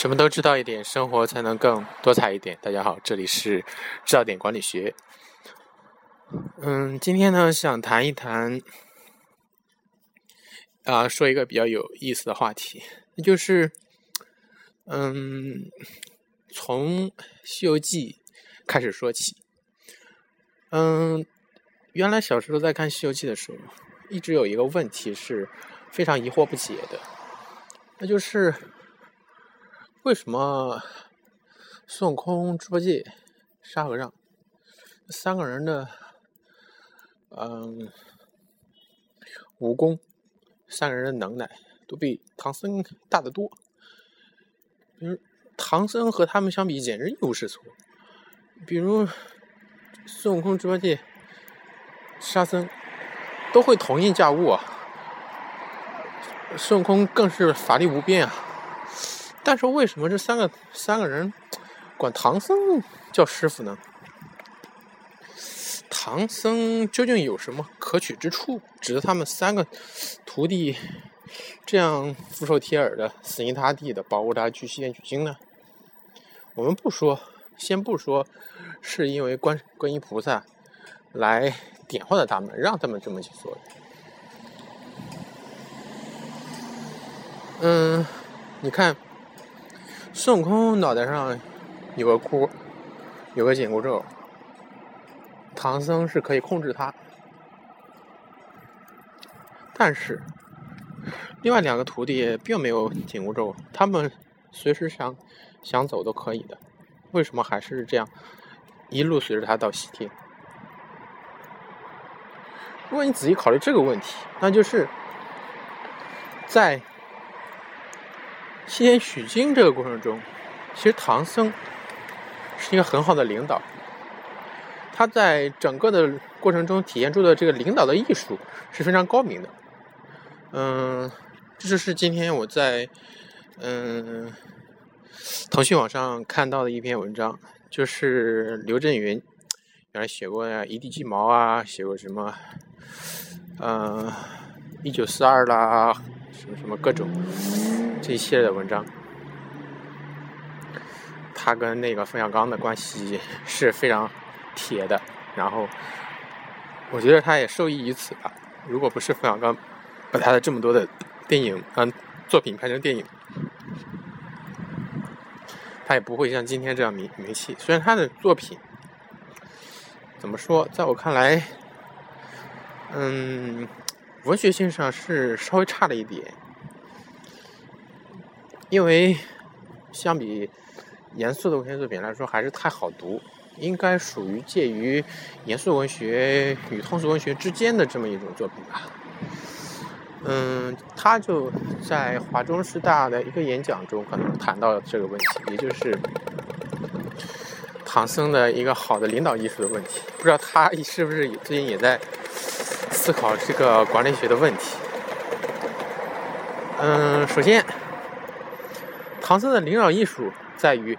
什么都知道一点，生活才能更多彩一点。大家好，这里是知道点管理学。嗯，今天呢，想谈一谈，啊，说一个比较有意思的话题，那就是，嗯，从《西游记》开始说起。嗯，原来小时候在看《西游记》的时候，一直有一个问题是非常疑惑不解的，那就是。为什么孙悟空、猪八戒、沙和尚三个人的嗯武功，三个人的能耐都比唐僧大得多？比如唐僧和他们相比简直一无是处。比如孙悟空、猪八戒、沙僧都会统一驾雾啊，孙悟空更是法力无边啊。但是为什么这三个三个人管唐僧叫师傅呢？唐僧究竟有什么可取之处，值得他们三个徒弟这样俯首帖耳的、死心塌地的保护他去西天取经呢？我们不说，先不说，是因为观观音菩萨来点化了他们，让他们这么去做的。嗯，你看。孙悟空脑袋上有个箍，有个紧箍咒。唐僧是可以控制他，但是另外两个徒弟并没有紧箍咒，他们随时想想走都可以的。为什么还是这样一路随着他到西天？如果你仔细考虑这个问题，那就是在。西天取经这个过程中，其实唐僧是一个很好的领导。他在整个的过程中体现出的这个领导的艺术是非常高明的。嗯，这就是今天我在嗯腾讯网上看到的一篇文章，就是刘震云原来写过呀《一地鸡毛》啊，写过什么嗯一九四二啦，什么什么各种。这一系列的文章，他跟那个冯小刚的关系 是非常铁的。然后，我觉得他也受益于此吧。如果不是冯小刚把他的这么多的电影嗯作品拍成电影，他也不会像今天这样名名气。虽然他的作品怎么说，在我看来，嗯，文学性上是稍微差了一点。因为相比严肃的文学作品来说，还是太好读，应该属于介于严肃文学与通俗文学之间的这么一种作品吧。嗯，他就在华中师大的一个演讲中，可能谈到这个问题，也就是唐僧的一个好的领导艺术的问题。不知道他是不是最近也在思考这个管理学的问题？嗯，首先。唐僧的领导艺术在于，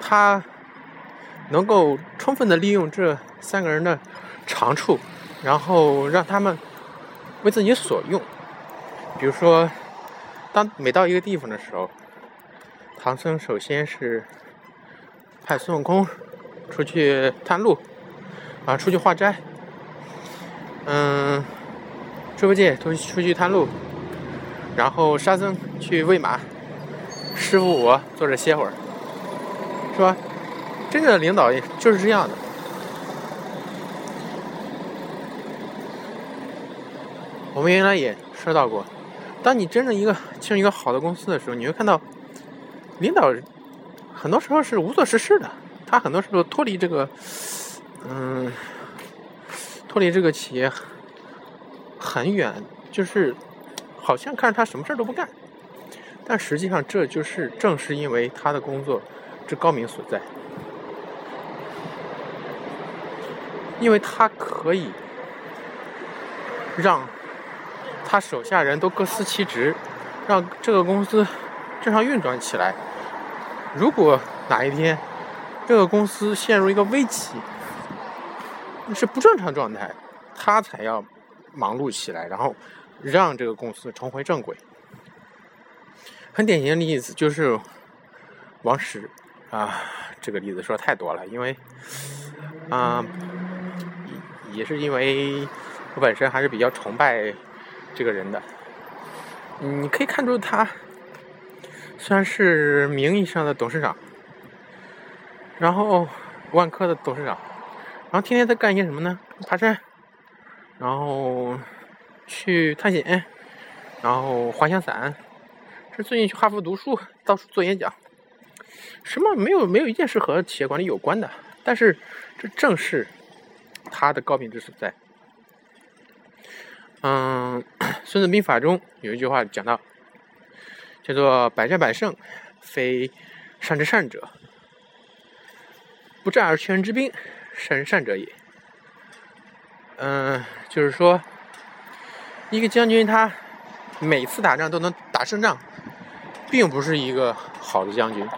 他能够充分的利用这三个人的长处，然后让他们为自己所用。比如说，当每到一个地方的时候，唐僧首先是派孙悟空出去探路，啊，出去化斋。嗯，猪八戒出出去探路，然后沙僧去喂马。师傅，我坐着歇会儿，是吧？真正的领导就是这样的。我们原来也说到过，当你真正一个进入一个好的公司的时候，你会看到，领导很多时候是无所事事的，他很多时候脱离这个，嗯，脱离这个企业很远，就是好像看着他什么事儿都不干。但实际上，这就是正是因为他的工作之高明所在，因为他可以让他手下人都各司其职，让这个公司正常运转起来。如果哪一天这个公司陷入一个危机，是不正常状态，他才要忙碌起来，然后让这个公司重回正轨。很典型的例子就是王石啊，这个例子说太多了，因为啊，也是因为我本身还是比较崇拜这个人的。你可以看出他虽然是名义上的董事长，然后万科的董事长，然后天天在干一些什么呢？爬山，然后去探险，然后滑翔伞。是最近去哈佛读书，到处做演讲，什么没有没有一件事和企业管理有关的，但是这正是他的高品质所在。嗯，《孙子兵法》中有一句话讲到，叫做“百战百胜，非善之善者；不战而屈人之兵，善人善者也。”嗯，就是说，一个将军他每次打仗都能打胜仗。并不是一个好的将军，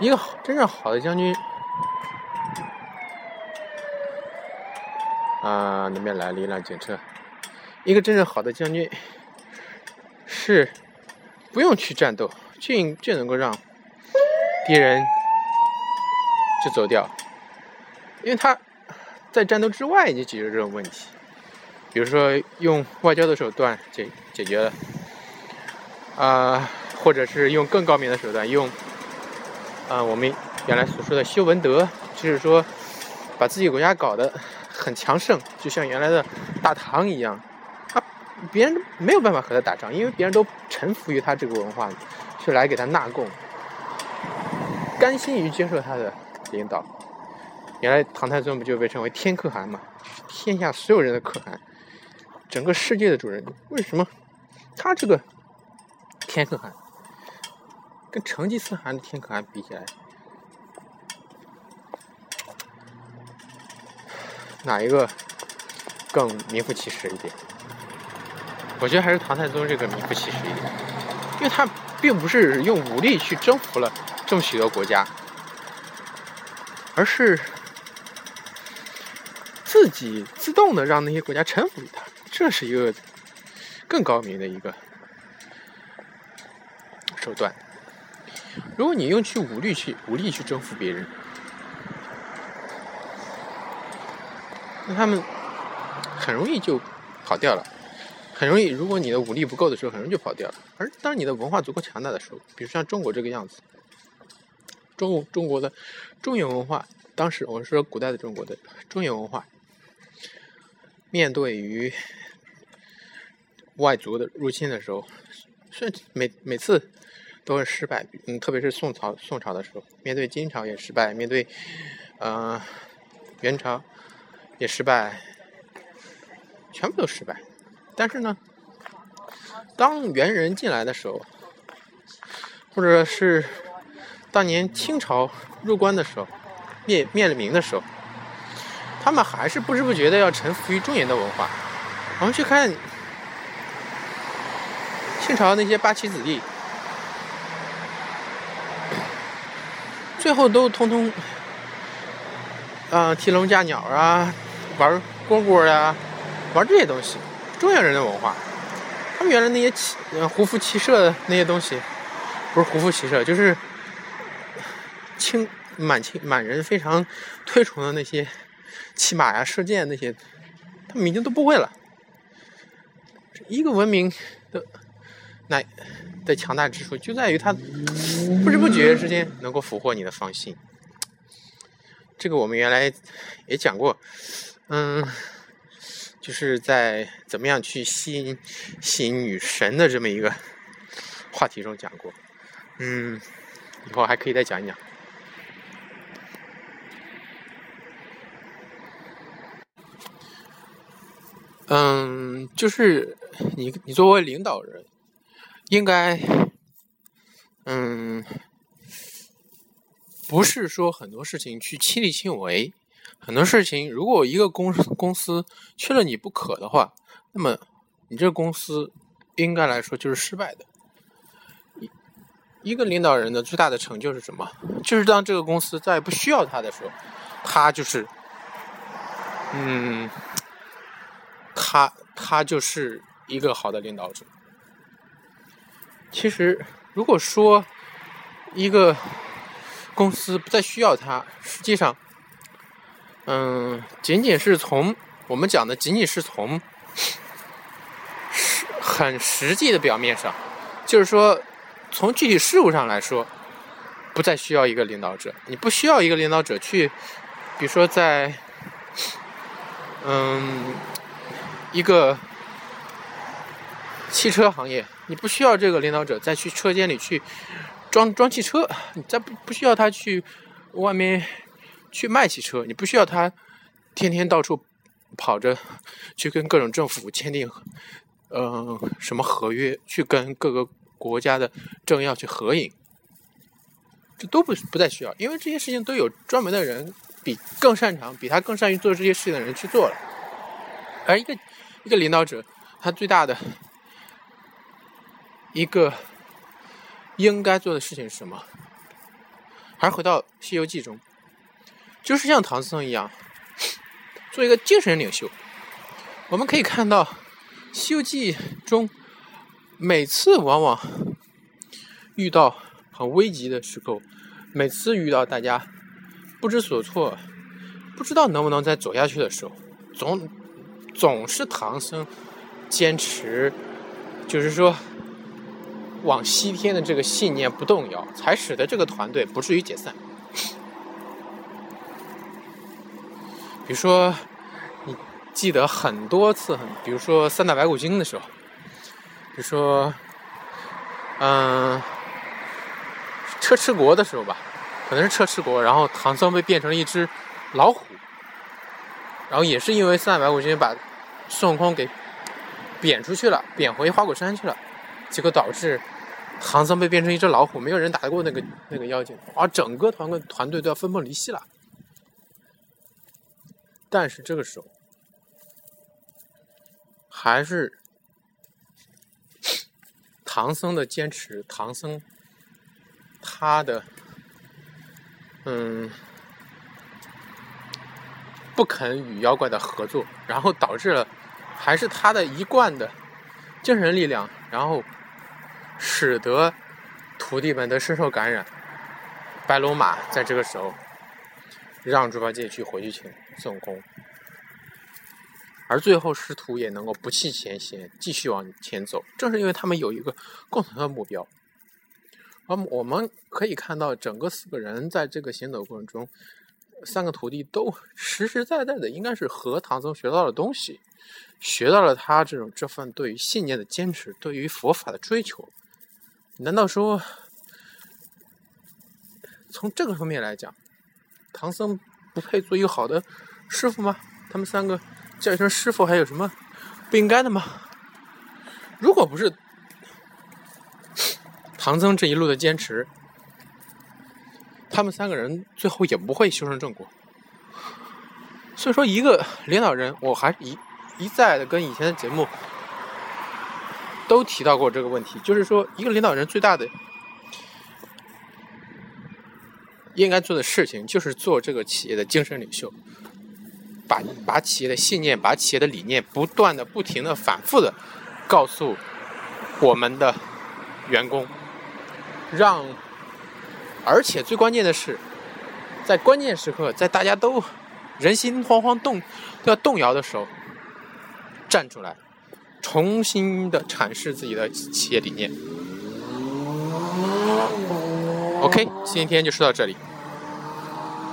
一个真正好的将军啊，那边来了一辆警车。一个真正好的将军是不用去战斗，就就能够让敌人就走掉，因为他在战斗之外已经解决这种问题，比如说用外交的手段解解决了。啊，或者是用更高明的手段，用啊我们原来所说的修文德，就是说把自己国家搞得很强盛，就像原来的大唐一样，他别人没有办法和他打仗，因为别人都臣服于他这个文化，去来给他纳贡，甘心于接受他的领导。原来唐太宗不就被称为天可汗嘛，天下所有人的可汗，整个世界的主人。为什么他这个？天可汗跟成吉思汗的天可汗比起来，哪一个更名副其实一点？我觉得还是唐太宗这个名副其实一点，因为他并不是用武力去征服了这么许多国家，而是自己自动的让那些国家臣服于他，这是一个更高明的一个。手段，如果你用去武力去武力去征服别人，那他们很容易就跑掉了，很容易。如果你的武力不够的时候，很容易就跑掉了。而当你的文化足够强大的时候，比如像中国这个样子，中中国的中原文化，当时我们说古代的中国的中原文化，面对于外族的入侵的时候，虽然每每次。都是失败，嗯，特别是宋朝，宋朝的时候，面对金朝也失败，面对，呃，元朝也失败，全部都失败。但是呢，当元人进来的时候，或者是当年清朝入关的时候，灭灭了明的时候，他们还是不知不觉的要臣服于中原的文化。我们去看清朝那些八旗子弟。最后都通通，啊，提笼架鸟啊，玩蝈蝈呀，玩这些东西，中原人的文化。他们原来那些骑，胡服骑射的那些东西，不是胡服骑射，就是清满清满人非常推崇的那些骑马呀、射箭那些，他们已经都不会了。一个文明的那。的强大之处就在于它不知不觉之间能够俘获你的芳心。这个我们原来也讲过，嗯，就是在怎么样去吸引吸引女神的这么一个话题中讲过，嗯，以后还可以再讲一讲。嗯，就是你你作为领导人。应该，嗯，不是说很多事情去亲力亲为，很多事情如果一个公公司缺了你不可的话，那么你这个公司应该来说就是失败的。一一个领导人的最大的成就是什么？就是当这个公司再也不需要他的时候，他就是，嗯，他他就是一个好的领导者。其实，如果说一个公司不再需要他，实际上，嗯，仅仅是从我们讲的，仅仅是从实很实际的表面上，就是说，从具体事务上来说，不再需要一个领导者。你不需要一个领导者去，比如说在，嗯，一个汽车行业。你不需要这个领导者再去车间里去装装汽车，你再不不需要他去外面去卖汽车，你不需要他天天到处跑着去跟各种政府签订呃什么合约，去跟各个国家的政要去合影，这都不不再需要，因为这些事情都有专门的人比更擅长、比他更善于做这些事情的人去做了，而一个一个领导者，他最大的。一个应该做的事情是什么？还是回到《西游记》中，就是像唐僧一样，做一个精神领袖。我们可以看到，《西游记》中每次往往遇到很危急的时候，每次遇到大家不知所措、不知道能不能再走下去的时候，总总是唐僧坚持，就是说。往西天的这个信念不动摇，才使得这个团队不至于解散。比如说，你记得很多次，比如说三打白骨精的时候，比如说，嗯，车迟国的时候吧，可能是车迟国，然后唐僧被变成了一只老虎，然后也是因为三打白骨精把孙悟空给贬出去了，贬回花果山去了。结果导致唐僧被变成一只老虎，没有人打得过那个那个妖精，而整个团个团队都要分崩离析了。但是这个时候，还是唐僧的坚持，唐僧他的嗯不肯与妖怪的合作，然后导致了还是他的一贯的精神力量，然后。使得徒弟们都深受感染，白龙马在这个时候让猪八戒去回去请孙悟空，而最后师徒也能够不弃前嫌，继续往前走。正是因为他们有一个共同的目标，而我们可以看到，整个四个人在这个行走过程中，三个徒弟都 实实在在的，应该是和唐僧学到了东西，学到了他这种这份对于信念的坚持，对于佛法的追求。难道说，从这个方面来讲，唐僧不配做一个好的师傅吗？他们三个叫一声师傅，还有什么不应该的吗？如果不是唐僧这一路的坚持，他们三个人最后也不会修成正果。所以说，一个领导人，我还一一再的跟以前的节目。都提到过这个问题，就是说，一个领导人最大的应该做的事情，就是做这个企业的精神领袖，把把企业的信念、把企业的理念，不断的、不停的、反复的告诉我们的员工，让，而且最关键的是，在关键时刻，在大家都人心惶惶、动要动摇的时候，站出来。重新的阐释自己的企业理念。OK，今天就说到这里。